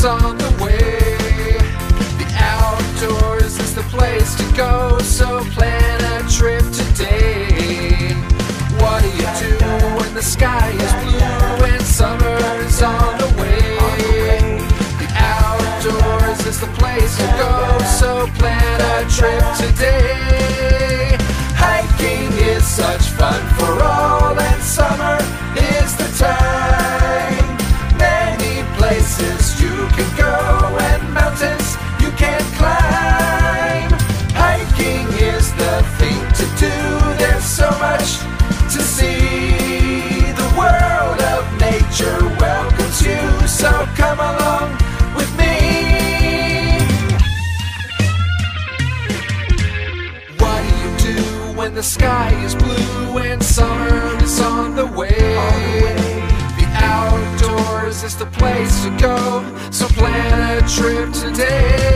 is on the way. The outdoors is the place to go, so plan a trip today. What do you do when the sky is blue and summer is on the way? The outdoors is the place to go, so plan a trip today. Hiking is such fun. when the sky is blue and summer is on the way. The outdoors is the place to go, so plan a trip today.